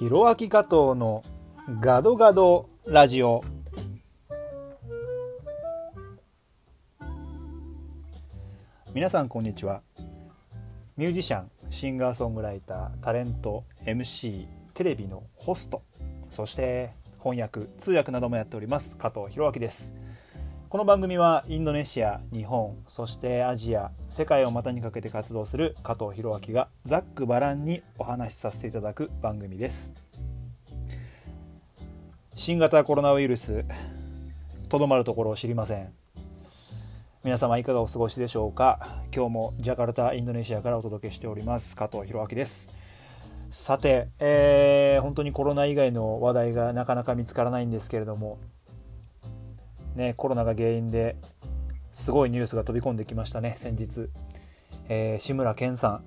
ひろあき加藤のガドガドラジオ。皆さんこんにちは。ミュージシャンシンガーソングライタータレント MC テレビのホストそして翻訳通訳などもやっております加藤弘明です。この番組はインドネシア日本そしてアジア世界を股にかけて活動する加藤弘明がざっくばらんにお話しさせていただく番組です。新型コロナウイルスとどまるところを知りません。皆様いかがお過ごしでしょうか？今日もジャカルタインドネシアからお届けしております。加藤弘明です。さて、えー、本当にコロナ以外の話題がなかなか見つからないんですけれどもねコロナが原因ですごいニュースが飛び込んできましたね先日、えー、志村けんさん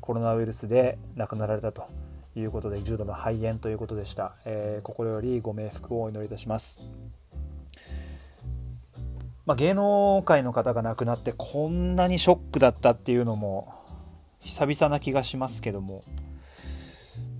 コロナウイルスで亡くなられたということで重度の肺炎ということでした、えー、心よりご冥福をお祈りいたします。まあ、芸能界の方が亡くなってこんなにショックだったっていうのも久々な気がしますけども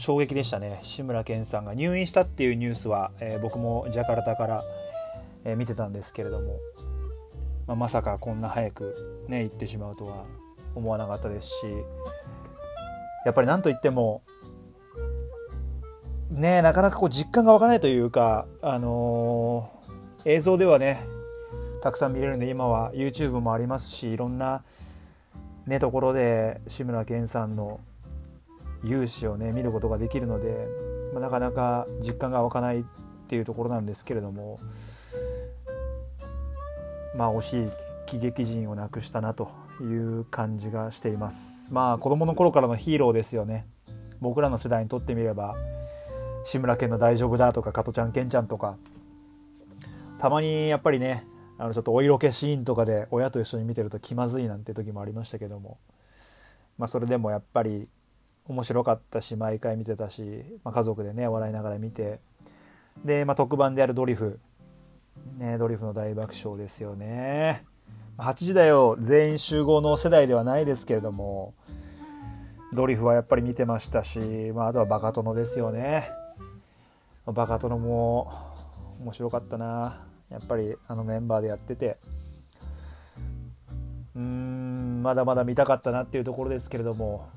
衝撃でしたね。志村けんさんが入院したっていうニュースは、えー、僕もジャカルタから、え、見てたんですけれども、まあ、まさかこんな早くね行ってしまうとは思わなかったですしやっぱり何といってもねなかなかこう実感が湧かないというかあのー、映像ではねたくさん見れるんで今は YouTube もありますしいろんな、ね、ところで志村けんさんの勇姿をね見ることができるので、まあ、なかなか実感が湧かないっていうところなんですけれどもまあ惜しい喜劇人を亡くしたなという感じがしています。まあ子供の頃からのヒーローですよね。僕らの世代にとってみれば志村けんの大丈夫だとか加トちゃんけんちゃんとか。たまにやっぱりねあのちょっとお色気シーンとかで親と一緒に見てると気まずいなんて時もありましたけども、まあ、それでもやっぱり面白かったし毎回見てたし、まあ、家族でね笑いながら見て。で、まあ、特番であるドリフ、ね、ドリフの大爆笑ですよね。8時台を全員集合の世代ではないですけれどもドリフはやっぱり見てましたし、まあ、あとはバカ殿ですよね。バカ殿も面白かったな。やっぱりあのメンバーでやってて。うーんまだまだ見たかったなっていうところですけれども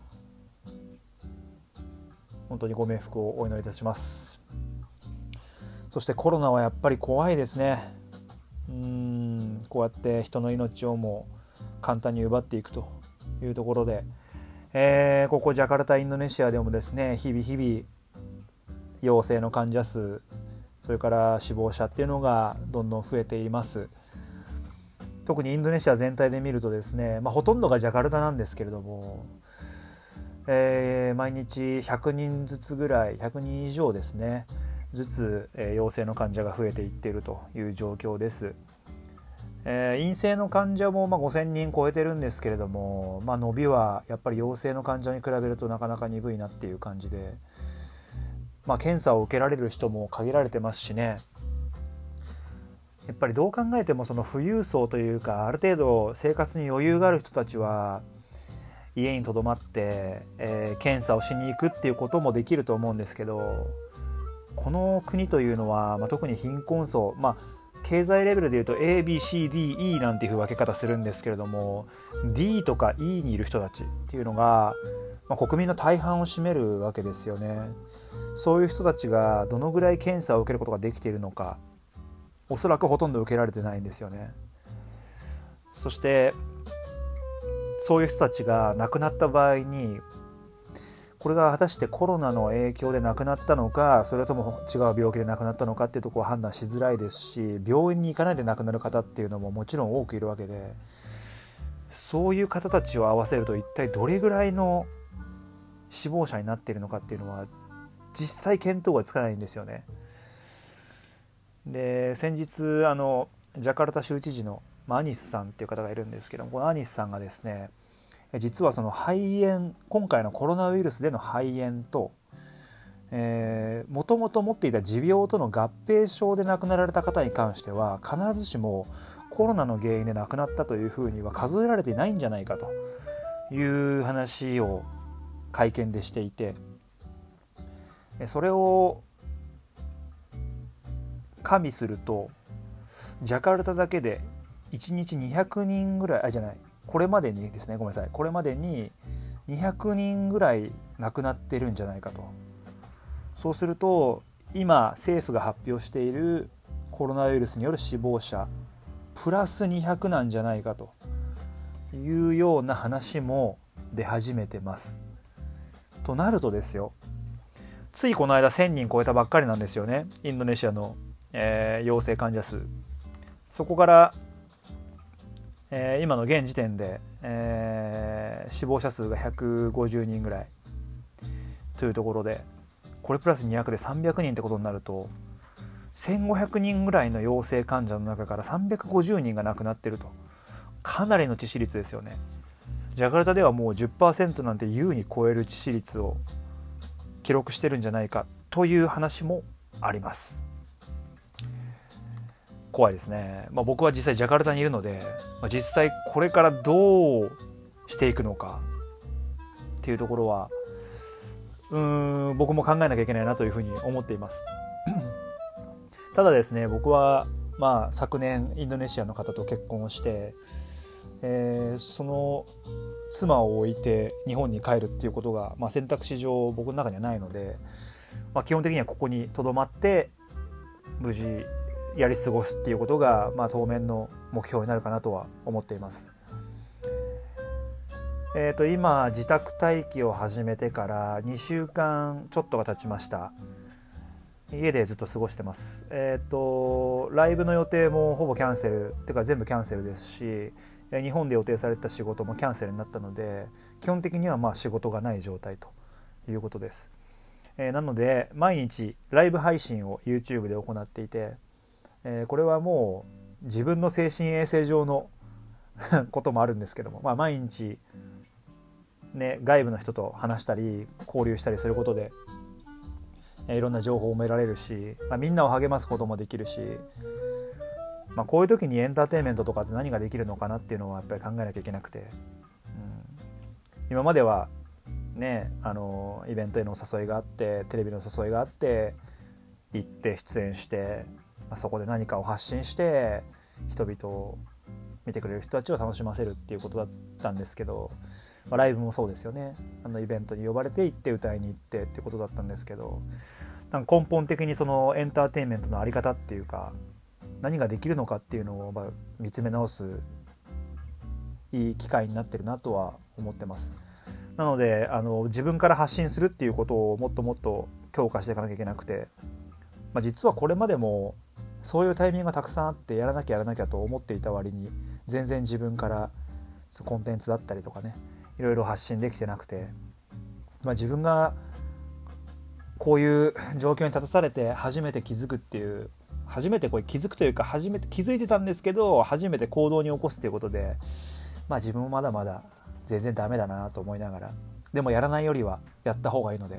本当にご冥福をお祈りいたします。そしてコロナはやっぱり怖いですね。うーんこうやって人の命をも簡単に奪っていくというところで、えー、ここジャカルタインドネシアでもですね日々日々陽性の患者数それから死亡者っていうのがどんどん増えています。特にインドネシア全体で見るとですね、まあ、ほとんどがジャカルタなんですけれども、えー、毎日100人ずつぐらい100人以上ですねずつ、えー、陽性の患者が増えていっているという状況です、えー、陰性の患者もまあ5000人超えてるんですけれども、まあ、伸びはやっぱり陽性の患者に比べるとなかなか鈍いなっていう感じでまあ、検査を受けられる人も限られてますしね。やっぱりどう考えてもその富裕層というかある程度生活に余裕がある人たちは家にとどまって、えー、検査をしに行くっていうこともできると思うんですけどこの国というのは、まあ、特に貧困層、まあ、経済レベルでいうと ABCDE なんていう分け方するんですけれども D とか E にいる人たちっていうのが、まあ、国民の大半を占めるわけですよね。そういう人たちがどのぐらい検査を受けることができているのかおそらくほとんど受けられてないんですよねそしてそういう人たちが亡くなった場合にこれが果たしてコロナの影響で亡くなったのかそれとも違う病気で亡くなったのかっていうところを判断しづらいですし病院に行かないで亡くなる方っていうのももちろん多くいるわけでそういう方たちを合わせると一体どれぐらいの死亡者になっているのかっていうのは実際見当がつかないんですよね。で先日あのジャカルタ州知事のアニスさんっていう方がいるんですけどもこのアニスさんがですね実はその肺炎今回のコロナウイルスでの肺炎ともともと持っていた持病との合併症で亡くなられた方に関しては必ずしもコロナの原因で亡くなったというふうには数えられていないんじゃないかという話を会見でしていてそれを加味するとジャカルタだけで1日200人ぐらいあじゃないこれまでにですねごめんなさい。これまでに200人ぐらい亡くなってるんじゃないかと。そうすると今政府が発表しているコロナウイルスによる死亡者プラス200なんじゃないかと。いうような話も出始めてます。となるとですよ。ついこの間1000人超えたばっかりなんですよね。インドネシアの、えー、陽性患者数。そこから、えー、今の現時点で、えー、死亡者数が150人ぐらいというところでこれプラス200で300人ってことになると1500人ぐらいの陽性患者の中から350人が亡くなってると。かなりの致死率ですよね。ジャカルタではもう10%なんて優に超える致死率を記録してるんじゃないかという話もあります。怖いですね、まあ、僕は実際ジャカルタにいるので、まあ、実際これからどうしていくのかっていうところはうーん僕も考えなきゃいけないなというふうに思っています。ただですね僕はまあ昨年インドネシアの方と結婚をして、えー、その妻を置いて日本に帰るっていうことが、まあ、選択肢上僕の中にはないので、まあ、基本的にはここにとどまって無事やり過ごすっていうことが、まあ、当面の目標になるかなとは思っています。えー、と今自宅待機を始めてから2週間ちょっとが経ちました。家でずっと過ごしてます。えっ、ー、とライブの予定もほぼキャンセルっていうか全部キャンセルですし日本で予定された仕事もキャンセルになったので基本的にはまあ仕事がない状態ということです、えー、なので毎日ライブ配信を YouTube で行っていて、えー、これはもう自分の精神衛生上の こともあるんですけども、まあ、毎日ね、外部の人と話したり交流したりすることで、えいろんな情報を得られるし、まあ、みんなを励ますこともできるし、まあ、こういう時にエンターテインメントとかって何ができるのかなっていうのはやっぱり考えなきゃいけなくて、うん、今まではねあのイベントへのお誘いがあってテレビの誘いがあって行って出演して、まあ、そこで何かを発信して人々を見てくれる人たちを楽しませるっていうことだったんですけどまあ、ライブもそうですよねあのイベントに呼ばれて行って歌いに行ってっていうことだったんですけどなんか根本的にそのエンターテインメントの在り方っていうか何ができるのかっていうのをま見つめ直すいい機会になってるなとは思ってます。なのであの自分から発信するっていうことをもっともっと強化していかなきゃいけなくて、まあ、実はこれまでもそういうタイミングがたくさんあってやらなきゃやらなきゃと思っていた割に全然自分からコンテンツだったりとかねいろいろ発信できてなくて、まあ、自分がこういう状況に立たされて初めて気づくっていう初めてこれ気づくというか初めて気づいてたんですけど初めて行動に起こすっていうことでまあ自分もまだまだ全然ダメだなと思いながらでもやらないよりはやった方がいいので、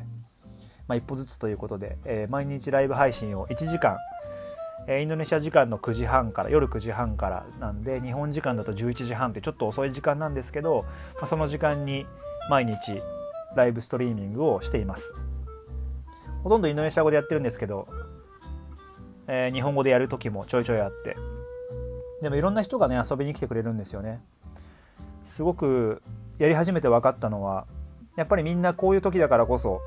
まあ、一歩ずつということで、えー、毎日ライブ配信を1時間インドネシア時間の9時半から夜9時半からなんで日本時間だと11時半ってちょっと遅い時間なんですけど、まあ、その時間に毎日ライブストリーミングをしています。ほとんどインドネシア語でやってるんですけど、えー、日本語でやる時もちょいちょいあって。でもいろんな人がね遊びに来てくれるんですよね。すごくやり始めて分かったのはやっぱりみんなこういう時だからこそ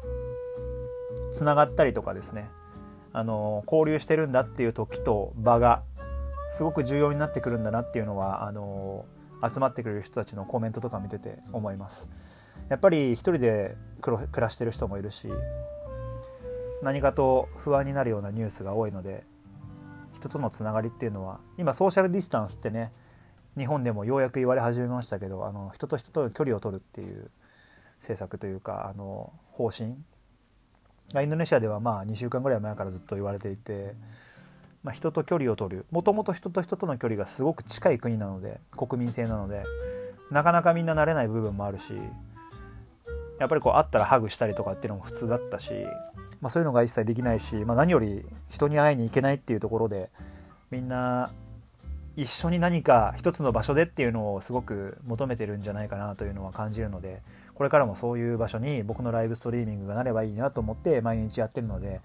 つながったりとかですね。あの交流してるんだっていう時と場がすごく重要になってくるんだなっていうのはあの集まってくれる人たちのコメントとか見てて思います。やっぱり一人で暮らしてる人もいるし何かと不安になるようなニュースが多いので人とのつながりっていうのは今ソーシャルディスタンスってね日本でもようやく言われ始めましたけどあの人と人との距離を取るっていう政策というかあの方針インドネシアではまあ2週間ぐらい前からずっと言われていて、まあ、人と距離を取る。もともと人と人との距離がすごく近い国なので国民性なのでなかなかみんな慣れない部分もあるしやっぱりこう会ったらハグしたりとかっていうのも普通だったし、まあ、そういうのが一切できないし、まあ、何より人に会いに行けないっていうところでみんな一緒に何か一つの場所でっていうのをすごく求めてるんじゃないかなというのは感じるのでこれからもそういう場所に僕のライブストリーミングがなればいいなと思って毎日やってるので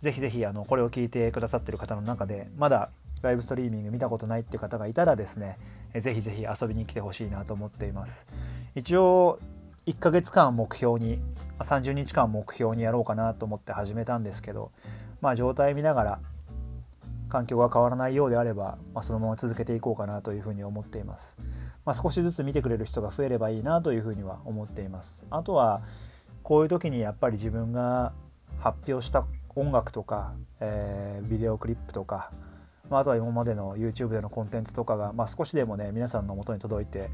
ぜひぜひあのこれを聞いてくださってる方の中でまだライブストリーミング見たことないっていう方がいたらですねぜひぜひ遊びに来てほしいなと思っています。一応1ヶ月間目標に30日間目標にやろうかなと思って始めたんですけどまあ状態見ながら環境が変わらないようであれば、まあ、そのまま続けていこうかなというふうに思っています、まあ、少しずつ見てくれる人が増えればいいなというふうには思っていますあとはこういう時にやっぱり自分が発表した音楽とか、えー、ビデオクリップとか、まあ、あとは今までの YouTube でのコンテンツとかが、まあ、少しでもね皆さんのもとに届いて、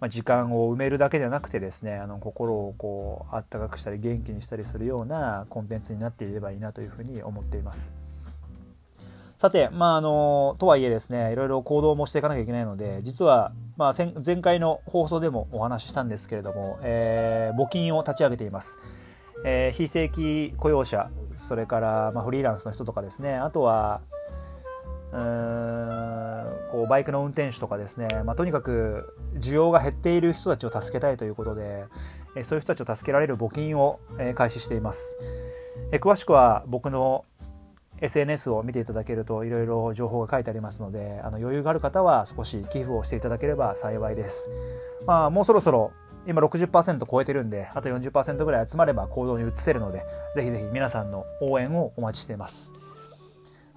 まあ、時間を埋めるだけではなくてですねあの心をこうあったかくしたり元気にしたりするようなコンテンツになっていればいいなというふうに思っています。さて、まあ、あの、とはいえですね、いろいろ行動もしていかなきゃいけないので、実は、まあ、前回の放送でもお話ししたんですけれども、えー、募金を立ち上げています。えー、非正規雇用者、それから、まあ、フリーランスの人とかですね、あとは、うーんこうバイクの運転手とかですね、まあ、とにかく需要が減っている人たちを助けたいということで、えそういう人たちを助けられる募金を、え開始しています。え詳しくは僕の SNS を見ていただけるといろいろ情報が書いてありますのであの余裕がある方は少し寄付をしていただければ幸いです。まあ、もうそろそろ今60%超えてるんであと40%ぐらい集まれば行動に移せるのでぜひぜひ皆さんの応援をお待ちしています。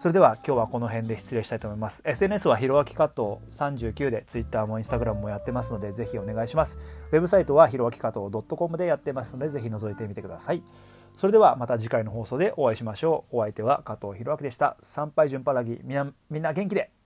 それでは今日はこの辺で失礼したいと思います。SNS はひろあきカット39で Twitter も Instagram もやってますのでぜひお願いします。ウェブサイトはひろあきカット .com でやってますのでぜひ覗いてみてください。それではまた次回の放送でお会いしましょう。お相手は加藤弘明でした。参拝順パラギみんな元気で